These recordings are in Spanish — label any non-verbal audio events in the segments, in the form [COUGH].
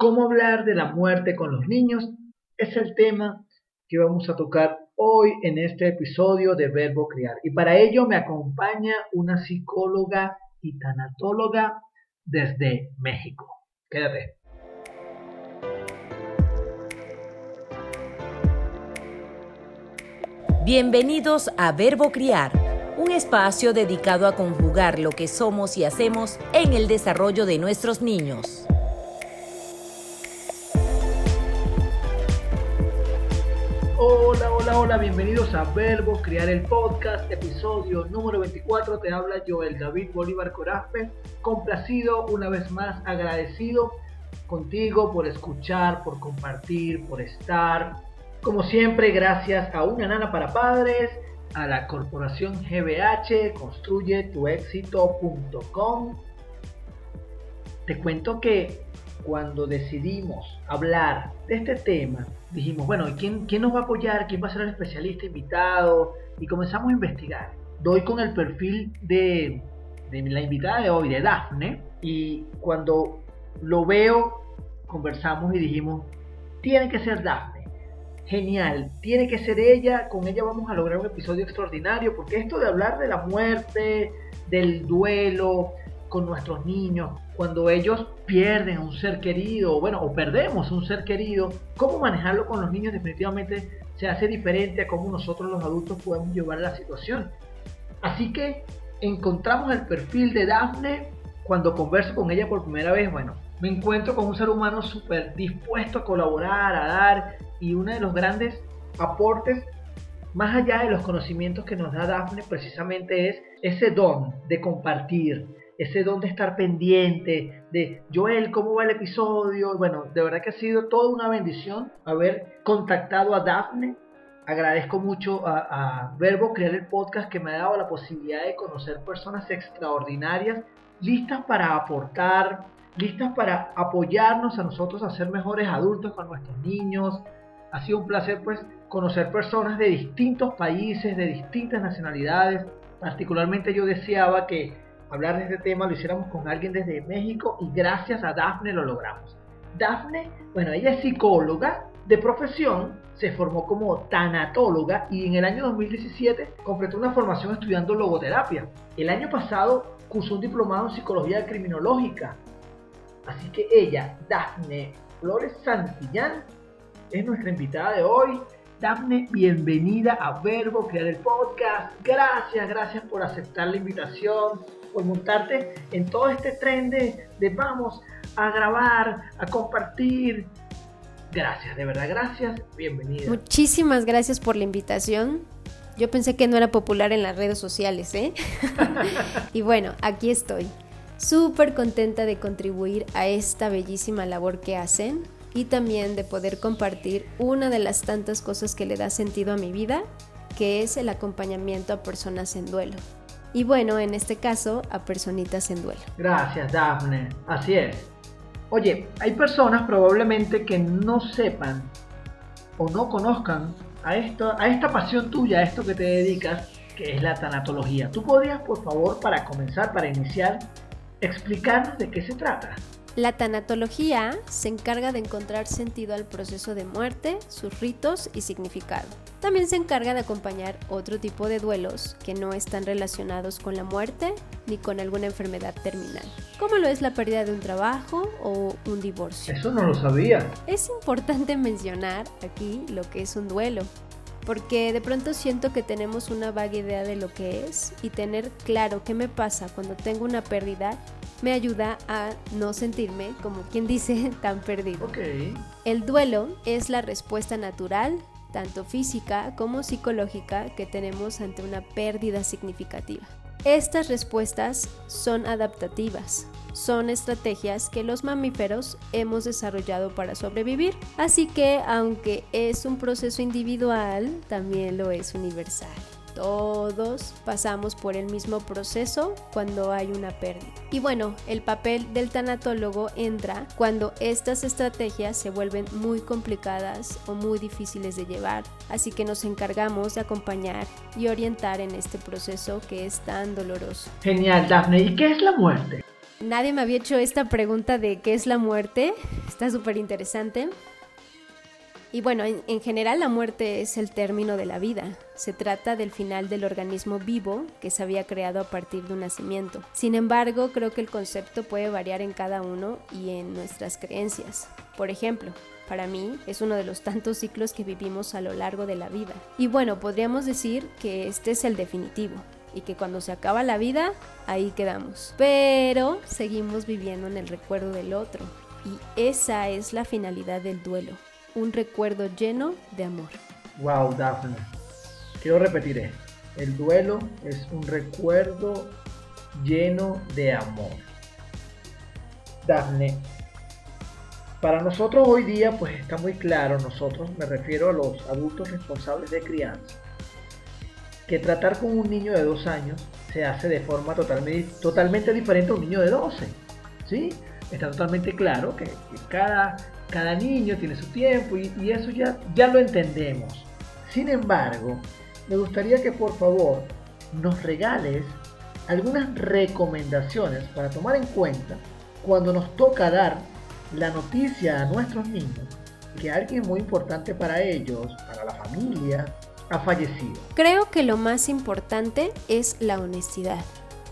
¿Cómo hablar de la muerte con los niños? Es el tema que vamos a tocar hoy en este episodio de Verbo Criar. Y para ello me acompaña una psicóloga y tanatóloga desde México. Quédate. Bienvenidos a Verbo Criar, un espacio dedicado a conjugar lo que somos y hacemos en el desarrollo de nuestros niños. Hola, hola, hola, bienvenidos a Verbo Criar el Podcast, episodio número 24. Te habla Joel David Bolívar Corazpe, complacido una vez más, agradecido contigo por escuchar, por compartir, por estar. Como siempre, gracias a Una Nana para Padres, a la corporación GBH, construyetuexito.com. Te cuento que cuando decidimos hablar de este tema, dijimos, bueno, ¿quién, ¿quién nos va a apoyar? ¿Quién va a ser el especialista invitado? Y comenzamos a investigar. Doy con el perfil de, de la invitada de hoy, de Dafne, y cuando lo veo, conversamos y dijimos, tiene que ser Dafne. Genial, tiene que ser ella, con ella vamos a lograr un episodio extraordinario, porque esto de hablar de la muerte, del duelo con nuestros niños, cuando ellos pierden un ser querido, bueno, o perdemos un ser querido, cómo manejarlo con los niños definitivamente se hace diferente a cómo nosotros los adultos podemos llevar la situación. Así que encontramos el perfil de Daphne cuando converso con ella por primera vez, bueno, me encuentro con un ser humano súper dispuesto a colaborar, a dar, y uno de los grandes aportes, más allá de los conocimientos que nos da Daphne, precisamente es ese don de compartir, ese don de estar pendiente, de Joel, ¿cómo va el episodio? Bueno, de verdad que ha sido toda una bendición haber contactado a Daphne. Agradezco mucho a, Verbo crear el podcast que me ha dado la posibilidad de conocer personas extraordinarias, listas para aportar, listas para apoyarnos a nosotros a ser mejores adultos con nuestros niños. Ha sido un placer pues conocer personas de distintos países, de distintas nacionalidades. Particularmente yo deseaba que hablar de este tema lo hiciéramos con alguien desde México y gracias a Dafne lo logramos. Dafne, bueno, ella es psicóloga de profesión, se formó como tanatóloga y en el año 2017 completó una formación estudiando logoterapia. El año pasado cursó un diplomado en psicología criminológica. Así que ella, Dafne Flores Santillán, es nuestra invitada de hoy. Dafne, bienvenida a Verbo Crear el Podcast. Gracias, gracias por aceptar la invitación por montarte en todo este tren de, vamos a grabar, a compartir. Gracias, de verdad, gracias. Bienvenida. Muchísimas gracias por la invitación. Yo pensé que no era popular en las redes sociales, ¿eh? [LAUGHS] y bueno, aquí estoy. Súper contenta de contribuir a esta bellísima labor que hacen y también de poder compartir una de las tantas cosas que le da sentido a mi vida, que es el acompañamiento a personas en duelo y bueno, en este caso a personitas en duelo. Gracias, Daphne. Así es. Oye, hay personas probablemente que no sepan o no conozcan a, esto, a esta pasión tuya, a esto que te dedicas, que es la tanatología. ¿Tú podrías, por favor, para comenzar, para iniciar, explicarnos de qué se trata? La tanatología se encarga de encontrar sentido al proceso de muerte, sus ritos y significado. También se encarga de acompañar otro tipo de duelos que no están relacionados con la muerte ni con alguna enfermedad terminal, como lo es la pérdida de un trabajo o un divorcio. Eso no lo sabía. Es importante mencionar aquí lo que es un duelo, porque de pronto siento que tenemos una vaga idea de lo que es y tener claro qué me pasa cuando tengo una pérdida me ayuda a no sentirme, como quien dice, [LAUGHS] tan perdido. Okay. El duelo es la respuesta natural, tanto física como psicológica, que tenemos ante una pérdida significativa. Estas respuestas son adaptativas, son estrategias que los mamíferos hemos desarrollado para sobrevivir, así que aunque es un proceso individual, también lo es universal. Todos pasamos por el mismo proceso cuando hay una pérdida. Y bueno, el papel del tanatólogo entra cuando estas estrategias se vuelven muy complicadas o muy difíciles de llevar. Así que nos encargamos de acompañar y orientar en este proceso que es tan doloroso. Genial, Daphne. ¿Y qué es la muerte? Nadie me había hecho esta pregunta de qué es la muerte. Está súper interesante. Y bueno, en, general la muerte es el término de la vida. Se trata del final del organismo vivo que se había creado a partir de un nacimiento. Sin embargo, creo que el concepto puede variar en cada uno y en nuestras creencias. Por ejemplo, para mí es uno de los tantos ciclos que vivimos a lo largo de la vida. Y bueno, podríamos decir que este es el definitivo y que cuando se acaba la vida, ahí quedamos. Pero seguimos viviendo en el recuerdo del otro y esa es la finalidad del duelo un recuerdo lleno de amor. Wow, Daphne. Quiero repetir esto. El duelo es un recuerdo lleno de amor. Daphne, para nosotros hoy día pues está muy claro, nosotros me refiero a los adultos responsables de crianza, que tratar con un niño de dos años se hace de forma totalmente, diferente a un niño de 12. ¿Sí? Está totalmente claro que cada cada niño tiene su tiempo y, eso ya, ya lo entendemos. Sin embargo, me gustaría que por favor nos regales algunas recomendaciones para tomar en cuenta cuando nos toca dar la noticia a nuestros niños que alguien muy importante para ellos, para la familia, ha fallecido. Creo que lo más importante es la honestidad.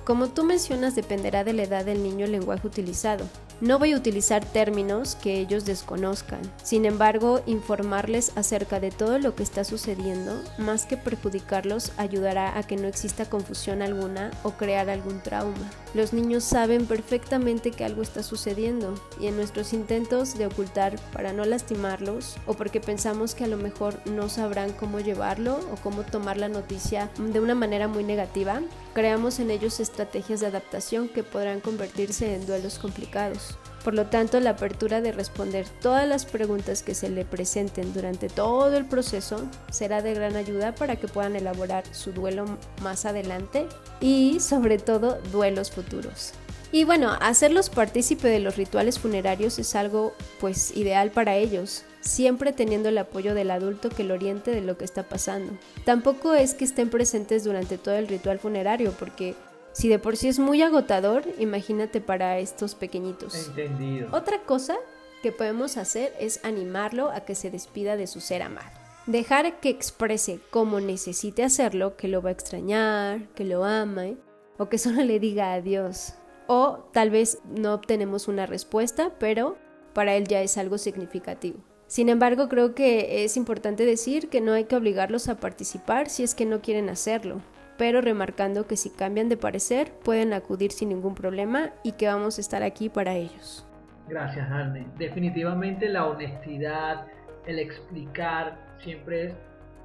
Como tú mencionas, dependerá de la edad del niño el lenguaje utilizado. No voy a utilizar términos que ellos desconozcan. Sin embargo, informarles acerca de todo lo que está sucediendo, más que perjudicarlos, ayudará a que no exista confusión alguna o crear algún trauma. Los niños saben perfectamente que algo está sucediendo y en nuestros intentos de ocultar para no lastimarlos o porque pensamos que a lo mejor no sabrán cómo llevarlo o cómo tomar la noticia de una manera muy negativa, creamos en ellos estrategias de adaptación que podrán convertirse en duelos complicados. Por lo tanto, la apertura de responder todas las preguntas que se le presenten durante todo el proceso será de gran ayuda para que puedan elaborar su duelo más adelante y sobre todo duelos futuros. Y bueno, hacerlos partícipe de los rituales funerarios es algo pues ideal para ellos, siempre teniendo el apoyo del adulto que lo oriente de lo que está pasando. Tampoco es que estén presentes durante todo el ritual funerario, porque si de por sí es muy agotador, imagínate para estos pequeñitos. Entendido. Otra cosa que podemos hacer es animarlo a que se despida de su ser amado. Dejar que exprese cómo necesite hacerlo, que lo va a extrañar, que lo ama, o que solo le diga adiós. O tal vez no obtenemos una respuesta, pero para él ya es algo significativo. Sin embargo, creo que es importante decir que no hay que obligarlos a participar si es que no quieren hacerlo pero remarcando que si cambian de parecer pueden acudir sin ningún problema y que vamos a estar aquí para ellos. Gracias, Arne. Definitivamente la honestidad, el explicar siempre es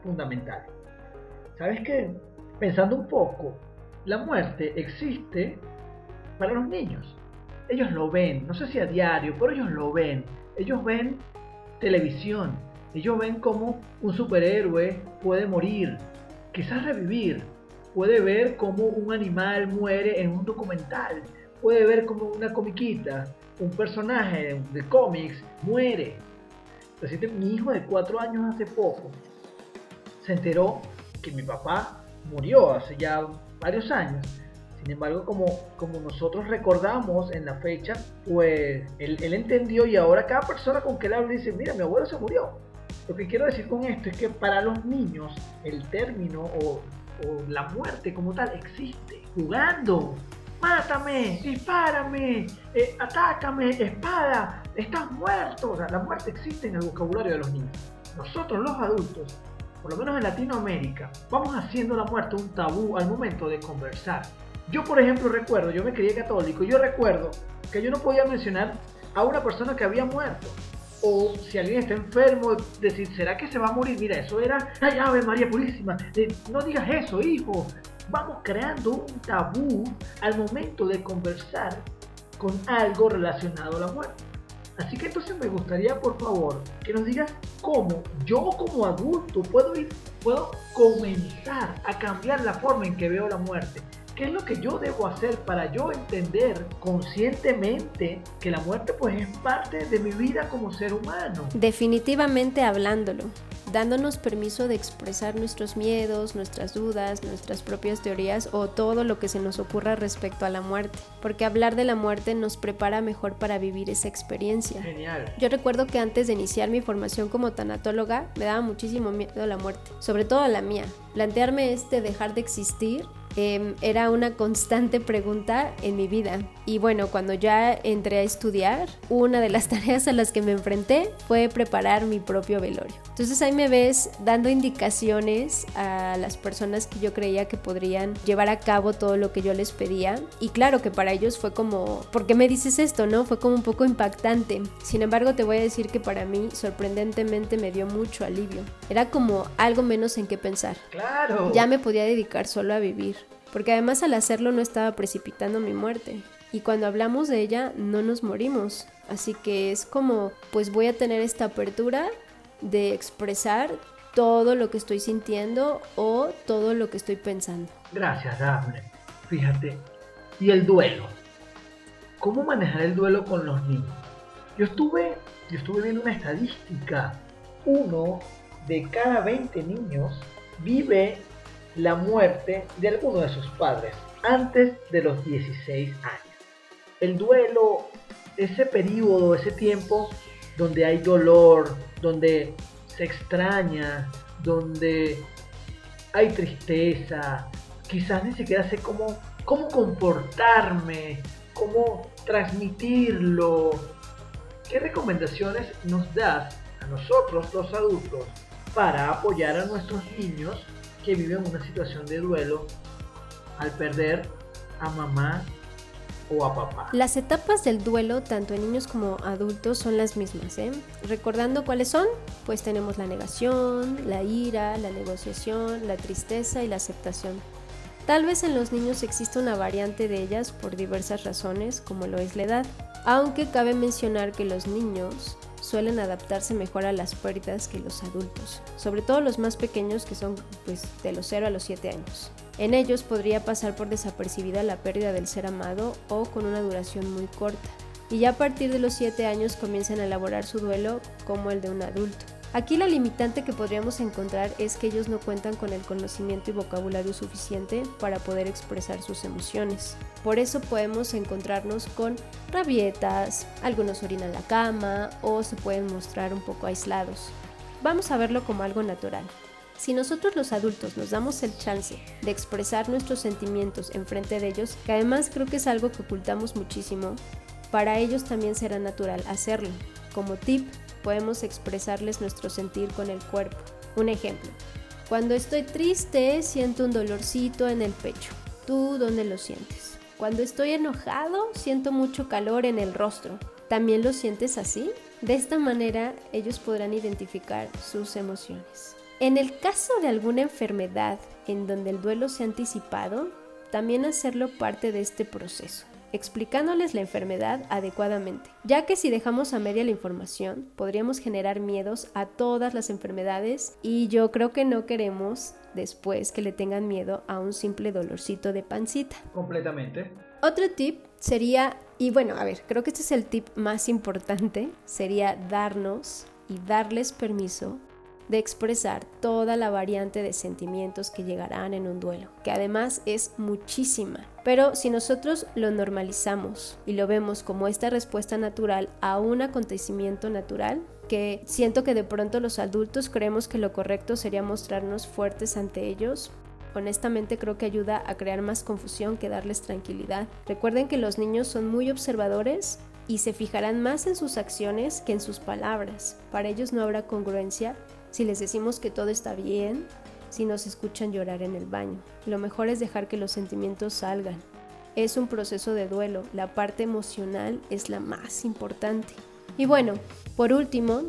fundamental. ¿Sabes qué? Pensando un poco, la muerte existe para los niños. Ellos lo ven, no sé si a diario, pero ellos lo ven. Ellos ven televisión. Ellos ven cómo un superhéroe puede morir, quizás revivir, puede ver cómo un animal muere en un documental, puede ver cómo una comiquita, un personaje de cómics muere. mi hijo de cuatro años hace poco se enteró que mi papá murió hace ya varios años. Sin embargo, como, como nosotros recordamos en la fecha, pues él, él entendió y ahora cada persona con que él habla dice, mira, mi abuelo se murió. Lo que quiero decir con esto es que para los niños el término o o la muerte como tal existe. Jugando. Mátame, dispárame, eh, atácame, espada, estás muerto. la muerte existe en el vocabulario de los niños. Nosotros los adultos, por lo menos en Latinoamérica, vamos haciendo la muerte un tabú al momento de conversar. Yo, por ejemplo, recuerdo, yo me crié católico, yo recuerdo que yo no podía mencionar a una persona que había muerto o si alguien está enfermo, decir, ¿será que se va a morir? Mira, eso era, ay, Ave María Purísima, no digas eso, hijo. Vamos creando un tabú al momento de conversar con algo relacionado a la muerte. Así que entonces me gustaría, por favor, que nos digas cómo yo como adulto puedo ir, puedo comenzar a cambiar la forma en que veo la muerte. ¿Qué es lo que yo debo hacer para yo entender conscientemente que la muerte pues es parte de mi vida como ser humano? Definitivamente hablándolo, dándonos permiso de expresar nuestros miedos, nuestras dudas, nuestras propias teorías o todo lo que se nos ocurra respecto a la muerte, porque hablar de la muerte nos prepara mejor para vivir esa experiencia. Genial. Yo recuerdo que antes de iniciar mi formación como tanatóloga me daba muchísimo miedo a la muerte, sobre todo a la mía. Plantearme este dejar de existir Em, era una constante pregunta en mi vida. Y bueno, cuando ya entré a estudiar, una de las [LAUGHS] tareas a las que me enfrenté fue preparar mi propio velorio. Entonces ahí me ves dando indicaciones a las personas que yo creía que podrían llevar a cabo todo lo que yo les pedía. Y claro que para ellos fue como, ¿por qué me dices esto? ¿No? Fue como un poco impactante. Sin embargo, te voy a decir que para mí sorprendentemente me dio mucho alivio. Era como algo menos en qué pensar. Claro. Ya me podía dedicar solo a vivir porque además al hacerlo no estaba precipitando mi muerte. Y cuando hablamos de ella no nos morimos. Así que es como, pues voy a tener esta apertura de expresar todo lo que estoy sintiendo o todo lo que estoy pensando. Gracias, Daphne. Fíjate. Y el duelo. ¿Cómo manejar el duelo con los niños? Yo estuve, yo estuve viendo una estadística. Uno de cada 20 niños vive la muerte de alguno de sus padres antes de los 16 años. El duelo, ese periodo, ese tiempo donde hay dolor, donde se extraña, donde hay tristeza, quizás ni siquiera sé cómo, cómo comportarme, cómo transmitirlo. ¿Qué recomendaciones nos das a nosotros los adultos para apoyar a nuestros niños que viven una situación de duelo al perder a mamá o a papá. Las etapas del duelo, tanto en niños como adultos, son las mismas. ¿eh? Recordando cuáles son, pues tenemos la negación, la ira, la negociación, la tristeza y la aceptación. Tal vez en los niños exista una variante de ellas por diversas razones, como lo es la edad, aunque cabe mencionar que los niños suelen adaptarse mejor a las pérdidas que los adultos, sobre todo los más pequeños que son pues, de los 0 a los 7 años. En ellos podría pasar por desapercibida la pérdida del ser amado o con una duración muy corta, y ya a partir de los 7 años comienzan a elaborar su duelo como el de un adulto. Aquí la limitante que podríamos encontrar es que ellos no cuentan con el conocimiento y vocabulario suficiente para poder expresar sus emociones. Por eso podemos encontrarnos con rabietas, algunos orinan la cama o se pueden mostrar un poco aislados. Vamos a verlo como algo natural. Si nosotros los adultos nos damos el chance de expresar nuestros sentimientos en frente de ellos, que además creo que es algo que ocultamos muchísimo, para ellos también será natural hacerlo. Como tip, podemos expresarles nuestro sentir con el cuerpo. Un ejemplo, cuando estoy triste siento un dolorcito en el pecho. ¿Tú dónde lo sientes? Cuando estoy enojado siento mucho calor en el rostro. ¿También lo sientes así? De esta manera ellos podrán identificar sus emociones. En el caso de alguna enfermedad en donde el duelo se ha anticipado, también hacerlo parte de este proceso explicándoles la enfermedad adecuadamente, ya que si dejamos a media la información, podríamos generar miedos a todas las enfermedades y yo creo que no queremos después que le tengan miedo a un simple dolorcito de pancita. Completamente. Otro tip sería, y bueno, a ver, creo que este es el tip más importante, sería darnos y darles permiso de expresar toda la variante de sentimientos que llegarán en un duelo, que además es muchísima. Pero si nosotros lo normalizamos y lo vemos como esta respuesta natural a un acontecimiento natural, que siento que de pronto los adultos creemos que lo correcto sería mostrarnos fuertes ante ellos, honestamente creo que ayuda a crear más confusión que darles tranquilidad. Recuerden que los niños son muy observadores y se fijarán más en sus acciones que en sus palabras. Para ellos no habrá congruencia si les decimos que todo está bien, si nos escuchan llorar en el baño. Lo mejor es dejar que los sentimientos salgan. Es un proceso de duelo, la parte emocional es la más importante. Y bueno, por último,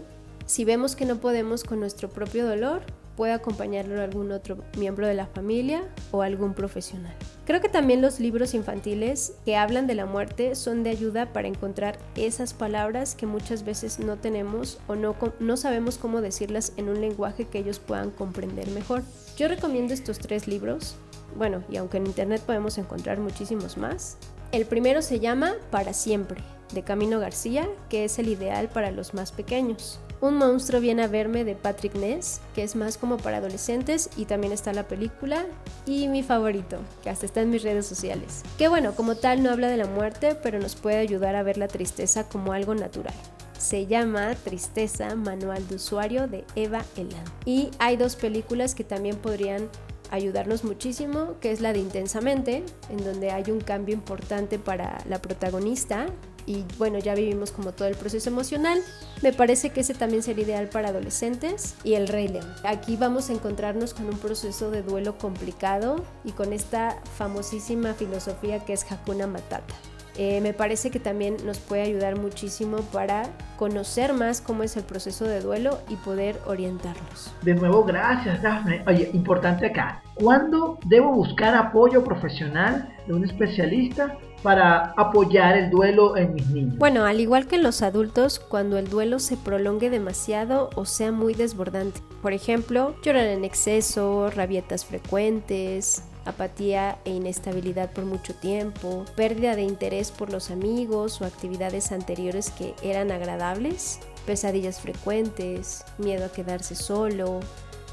si vemos que no podemos con nuestro propio dolor, puede acompañarlo algún otro miembro de la familia o algún profesional. Creo que también los libros infantiles que hablan de la muerte son de ayuda para encontrar esas palabras que muchas veces no tenemos o no, no sabemos cómo decirlas en un lenguaje que ellos puedan comprender mejor. Yo recomiendo estos tres libros, bueno, y aunque en internet podemos encontrar muchísimos más. El primero se llama Para siempre, de Camino García, que es el ideal para los más pequeños. Un monstruo viene a verme de Patrick Ness, que es más como para adolescentes y también está la película. Y mi favorito, que hasta está en mis redes sociales. Que bueno, como tal no habla de la muerte, pero nos puede ayudar a ver la tristeza como algo natural. Se llama Tristeza, Manual de Usuario de Eva Elan. Y hay dos películas que también podrían ayudarnos muchísimo, que es la de Intensamente, en donde hay un cambio importante para la protagonista, y bueno, ya vivimos como todo el proceso emocional. Me parece que ese también sería ideal para adolescentes y el Rey. Aquí vamos a encontrarnos con un proceso de duelo complicado y con esta famosísima filosofía que es Hakuna Matata. Eh, me parece que también nos puede ayudar muchísimo para conocer más cómo es el proceso de duelo y poder orientarlos. De nuevo, gracias, Daphne. Oye, importante acá. ¿Cuándo debo buscar apoyo profesional de un especialista para apoyar el duelo en mis niños? Bueno, al igual que en los adultos, cuando el duelo se prolongue demasiado o sea muy desbordante. Por ejemplo, llorar en exceso, rabietas frecuentes, apatía e inestabilidad por mucho tiempo, pérdida de interés por los amigos o actividades anteriores que eran agradables, pesadillas frecuentes, miedo a quedarse solo,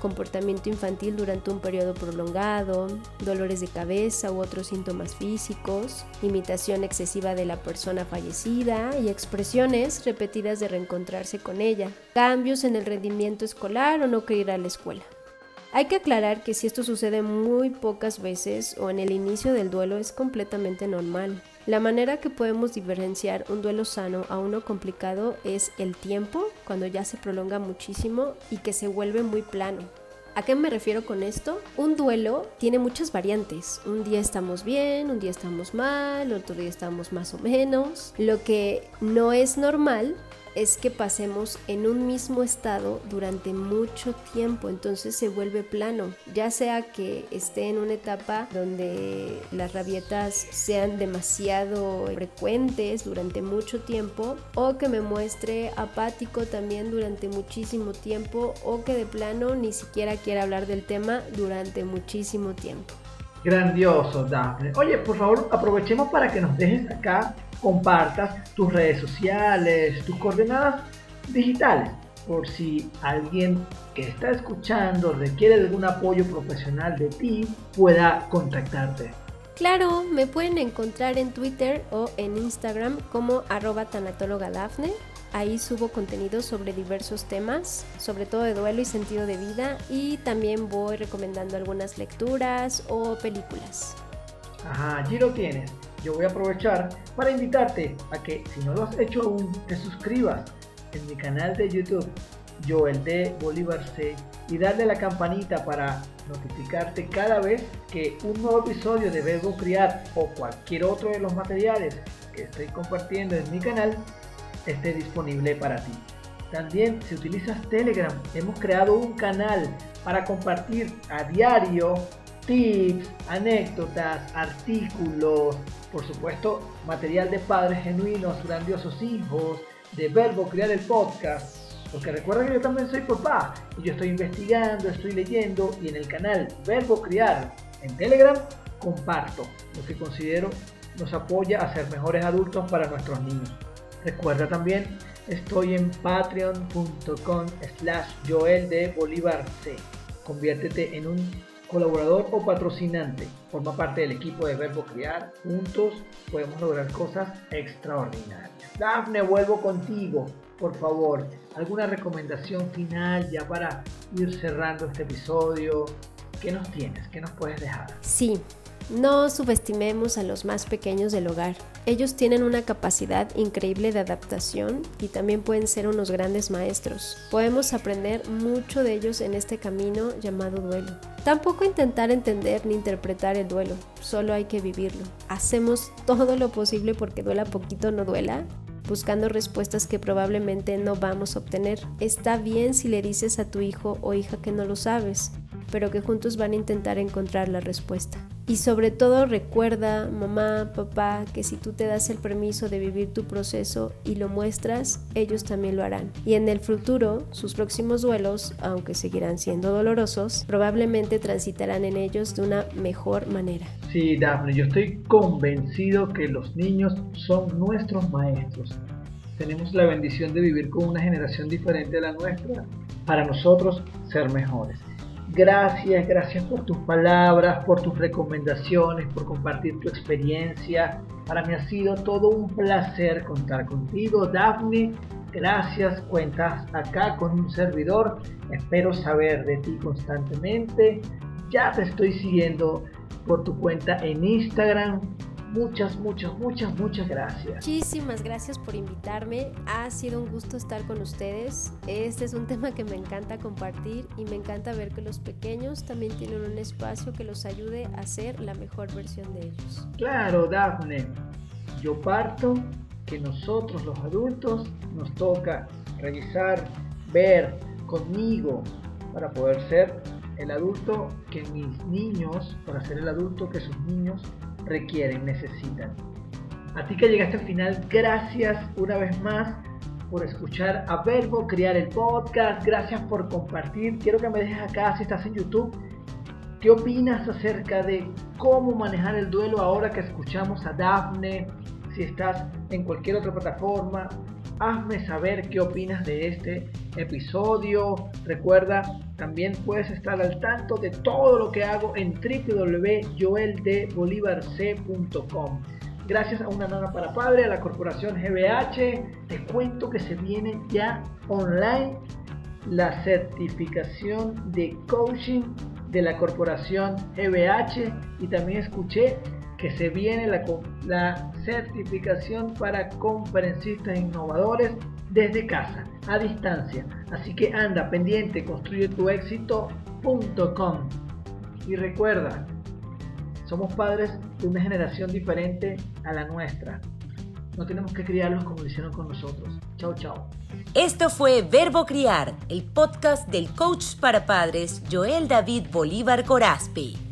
comportamiento infantil durante un periodo prolongado, dolores de cabeza u otros síntomas físicos, imitación excesiva de la persona fallecida y expresiones repetidas de reencontrarse con ella, cambios en el rendimiento escolar o no querer ir a la escuela. Hay que aclarar que si esto sucede muy pocas veces o en el inicio del duelo es completamente normal. La manera que podemos diferenciar un duelo sano a uno complicado es el tiempo, cuando ya se prolonga muchísimo y que se vuelve muy plano. ¿A qué me refiero con esto? Un duelo tiene muchas variantes. Un día estamos bien, un día estamos mal, otro día estamos más o menos. Lo que no es normal es que pasemos en un mismo estado durante mucho tiempo, entonces se vuelve plano, ya sea que esté en una etapa donde las rabietas sean demasiado frecuentes durante mucho tiempo o que me muestre apático también durante muchísimo tiempo o que de plano ni siquiera quiera hablar del tema durante muchísimo tiempo. Grandioso, Daphne. Oye, por favor, aprovechemos para que nos dejes acá compartas tus redes sociales, tus coordenadas digitales, por si alguien que está escuchando requiere de algún apoyo profesional de ti, pueda contactarte. Claro, me pueden encontrar en Twitter o en Instagram como arroba Dafne. Ahí subo contenido sobre diversos temas, sobre todo de duelo y sentido de vida, y también voy recomendando algunas lecturas o películas. Ajá, allí lo tienes yo voy a aprovechar para invitarte a que si no lo has hecho aún, te suscribas en mi canal de YouTube, Joel de Bolívar C, y darle la campanita para notificarte cada vez que un nuevo episodio de Verbo Criar o cualquier otro de los materiales que estoy compartiendo en mi canal esté disponible para ti. También si utilizas Telegram, hemos creado un canal para compartir a diario tips, anécdotas, artículos, por supuesto, material de padres genuinos, grandiosos hijos, de Verbo Crear el Podcast. Porque recuerda que yo también soy papá y yo estoy investigando, estoy leyendo y en el canal Verbo Criar en Telegram comparto lo que considero nos apoya a ser mejores adultos para nuestros niños. Recuerda también, estoy en patreon.com slash joel de Bolívar C. Conviértete en un colaborador o patrocinante, forma parte del equipo de Verbo Criar. Juntos podemos lograr cosas extraordinarias. Dafne, vuelvo contigo. Por favor, alguna recomendación final ya para ir cerrando este episodio. ¿Qué nos tienes? ¿Qué nos puedes dejar? Sí, no subestimemos a los más pequeños del hogar. Ellos tienen una capacidad increíble de adaptación y también pueden ser unos grandes maestros. Podemos aprender mucho de ellos en este camino llamado duelo. Tampoco intentar entender ni interpretar el duelo, solo hay que vivirlo. Hacemos todo lo posible porque duela poquito no duela, buscando respuestas que probablemente no vamos a obtener. Está bien si le dices a tu hijo o hija que no lo sabes, pero que juntos van a intentar encontrar la respuesta. Y sobre todo recuerda, mamá, papá, que si tú te das el permiso de vivir tu proceso y lo muestras, ellos también lo harán. Y en el futuro, sus próximos duelos, aunque seguirán siendo dolorosos, probablemente transitarán en ellos de una mejor manera. Sí, Daphne, yo estoy convencido que los niños son nuestros maestros. Tenemos la bendición de vivir con una generación diferente a la nuestra para nosotros ser mejores. Gracias, gracias por tus palabras, por tus recomendaciones, por compartir tu experiencia. Para mí ha sido todo un placer contar contigo, Daphne. Gracias, cuentas acá con un servidor. Espero saber de ti constantemente. Ya te estoy siguiendo por tu cuenta en Instagram. Muchas, muchas, muchas, muchas gracias. Muchísimas gracias por invitarme. Ha sido un gusto estar con ustedes. Este es un [LAUGHS] tema que me encanta compartir y me encanta ver que los pequeños también tienen un espacio que los ayude a ser la mejor versión de ellos. Claro, Daphne. Yo parto que nosotros los adultos nos toca revisar, ver conmigo para poder ser el adulto que mis niños, para ser el adulto que sus niños requieren, necesitan. A ti que llegaste al final, gracias una vez más por escuchar a Verbo Crear el podcast, gracias por compartir. Quiero que me dejes acá si estás en YouTube. ¿Qué opinas acerca de cómo manejar el duelo ahora que escuchamos a Daphne? Si estás en cualquier otra plataforma, hazme saber qué opinas de este episodio. Recuerda, también puedes estar al tanto de todo lo que hago en www.joeldebolivarc.com. Gracias a una nana para padre, a la corporación GBH, te cuento que se viene ya online la certificación de coaching de la corporación GBH y también escuché que se viene la, certificación para conferencistas innovadores desde casa, a distancia. Así que anda pendiente, construye tu éxito.com. Y recuerda, somos padres de una generación diferente a la nuestra. No tenemos que criarlos como lo hicieron con nosotros. Chao, chao. Esto fue Verbo Criar, el podcast del coach para padres Joel David Bolívar Corazpi.